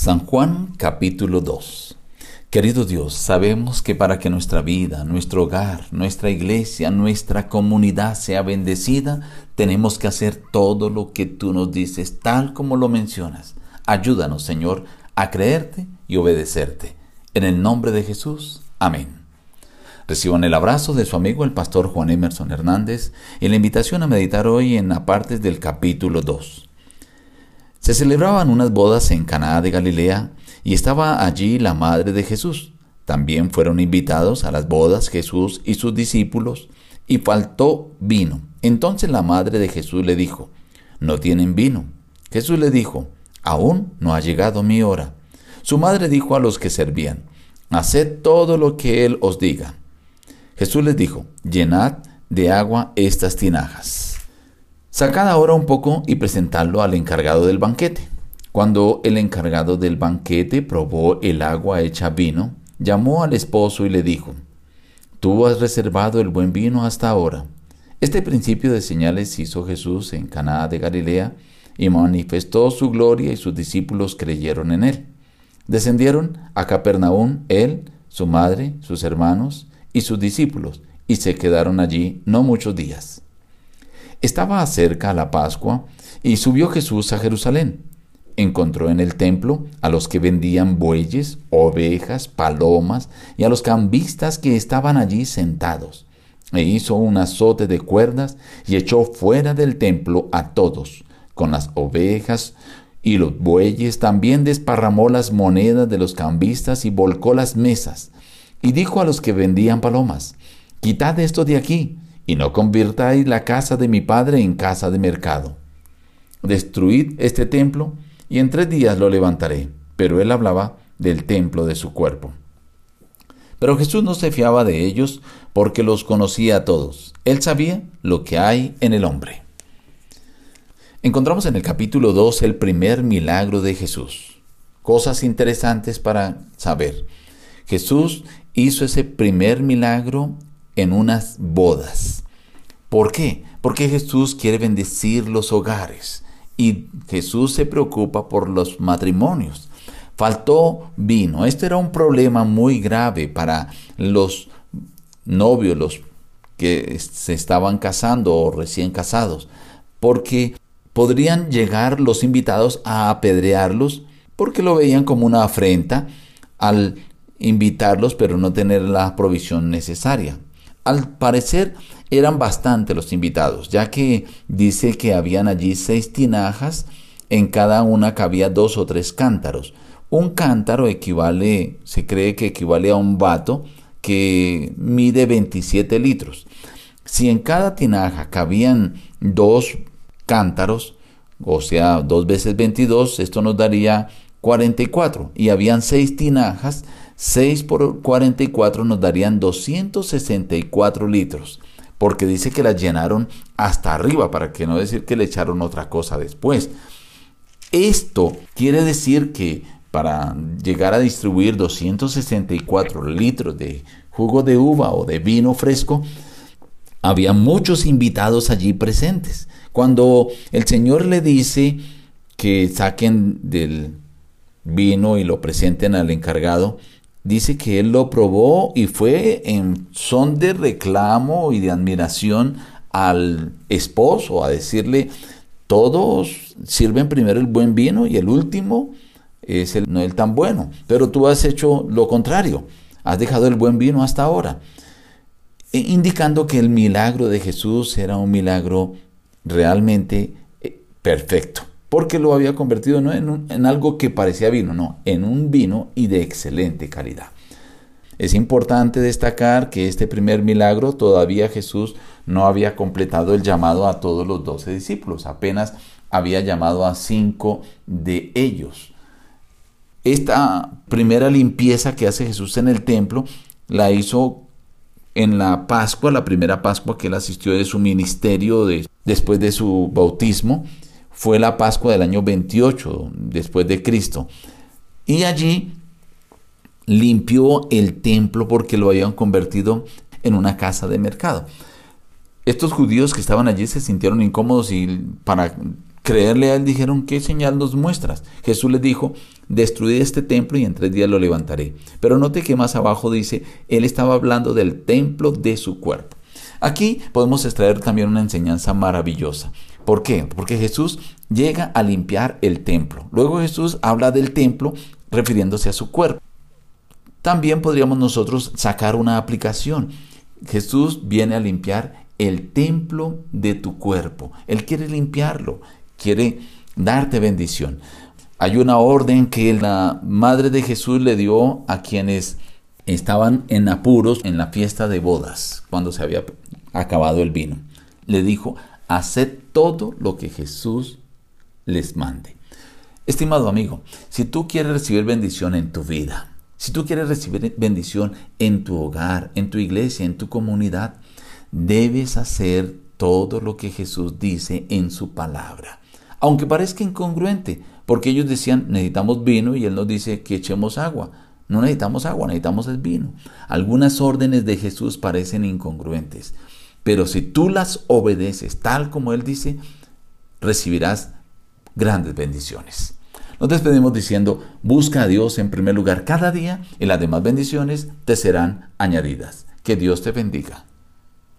San Juan capítulo 2 Querido Dios, sabemos que para que nuestra vida, nuestro hogar, nuestra iglesia, nuestra comunidad sea bendecida, tenemos que hacer todo lo que tú nos dices, tal como lo mencionas. Ayúdanos, Señor, a creerte y obedecerte. En el nombre de Jesús. Amén. Reciban el abrazo de su amigo el pastor Juan Emerson Hernández y la invitación a meditar hoy en apartes del capítulo 2. Se celebraban unas bodas en Caná de Galilea y estaba allí la madre de Jesús. También fueron invitados a las bodas Jesús y sus discípulos y faltó vino. Entonces la madre de Jesús le dijo, no tienen vino. Jesús le dijo, aún no ha llegado mi hora. Su madre dijo a los que servían, haced todo lo que él os diga. Jesús les dijo, llenad de agua estas tinajas. Sacad ahora un poco y presentadlo al encargado del banquete. Cuando el encargado del banquete probó el agua hecha vino, llamó al esposo y le dijo, Tú has reservado el buen vino hasta ahora. Este principio de señales hizo Jesús en Caná de Galilea y manifestó su gloria y sus discípulos creyeron en él. Descendieron a Capernaum él, su madre, sus hermanos y sus discípulos, y se quedaron allí no muchos días. Estaba cerca la Pascua y subió Jesús a Jerusalén. Encontró en el templo a los que vendían bueyes, ovejas, palomas y a los cambistas que estaban allí sentados. E hizo un azote de cuerdas y echó fuera del templo a todos, con las ovejas y los bueyes. También desparramó las monedas de los cambistas y volcó las mesas. Y dijo a los que vendían palomas, Quitad esto de aquí y no convirtáis la casa de mi padre en casa de mercado. Destruid este templo, y en tres días lo levantaré. Pero él hablaba del templo de su cuerpo. Pero Jesús no se fiaba de ellos porque los conocía a todos. Él sabía lo que hay en el hombre. Encontramos en el capítulo 2 el primer milagro de Jesús. Cosas interesantes para saber. Jesús hizo ese primer milagro en unas bodas. ¿Por qué? Porque Jesús quiere bendecir los hogares y Jesús se preocupa por los matrimonios. Faltó vino. Este era un problema muy grave para los novios, los que se estaban casando o recién casados, porque podrían llegar los invitados a apedrearlos porque lo veían como una afrenta al invitarlos pero no tener la provisión necesaria. Al parecer eran bastante los invitados, ya que dice que habían allí seis tinajas, en cada una cabía dos o tres cántaros. Un cántaro equivale, se cree que equivale a un vato que mide 27 litros. Si en cada tinaja cabían dos cántaros, o sea, dos veces 22, esto nos daría 44. Y habían seis tinajas, 6 por 44 nos darían 264 litros, porque dice que las llenaron hasta arriba, para que no decir que le echaron otra cosa después. Esto quiere decir que para llegar a distribuir 264 litros de jugo de uva o de vino fresco, había muchos invitados allí presentes. Cuando el Señor le dice que saquen del vino y lo presenten al encargado, dice que él lo probó y fue en son de reclamo y de admiración al esposo, a decirle, todos sirven primero el buen vino y el último es el, no el tan bueno, pero tú has hecho lo contrario, has dejado el buen vino hasta ahora, e indicando que el milagro de Jesús era un milagro realmente eh, perfecto porque lo había convertido no en, algo que parecía vino, no, en un vino y de excelente calidad. Es importante destacar que este primer milagro todavía Jesús no había completado el llamado a todos los doce discípulos, apenas había llamado a cinco de ellos. Esta primera limpieza que hace Jesús en el templo la hizo en la Pascua, la primera Pascua que él asistió de su ministerio después de su bautismo, fue la Pascua del año 28 después de Cristo. Y allí limpió el templo porque lo habían convertido en una casa de mercado. Estos judíos que estaban allí se sintieron incómodos y para creerle a él dijeron, ¿qué señal nos muestras? Jesús les dijo, destruid este templo y en tres días lo levantaré. Pero note que más abajo dice, él estaba hablando del templo de su cuerpo. Aquí podemos extraer también una enseñanza maravillosa. ¿Por qué? Porque Jesús llega a limpiar el templo. Luego Jesús habla del templo refiriéndose a su cuerpo. También podríamos nosotros sacar una aplicación. Jesús viene a limpiar el templo de tu cuerpo. Él quiere limpiarlo, quiere darte bendición. Hay una orden que la madre de Jesús le dio a quienes estaban en apuros en la fiesta de bodas, cuando se había acabado el vino. Le dijo, haced todo lo que Jesús les mande. Estimado amigo, si tú quieres recibir bendición en tu vida, si tú quieres recibir bendición en tu hogar, en tu iglesia, en tu comunidad, debes hacer todo lo que Jesús dice en su palabra. Aunque parezca incongruente, porque ellos decían necesitamos vino y Él nos dice que echemos agua. No necesitamos agua, necesitamos el vino. Algunas órdenes de Jesús parecen incongruentes, pero si tú las obedeces tal como Él dice, recibirás grandes bendiciones. Nos despedimos diciendo, busca a Dios en primer lugar cada día y las demás bendiciones te serán añadidas. Que Dios te bendiga.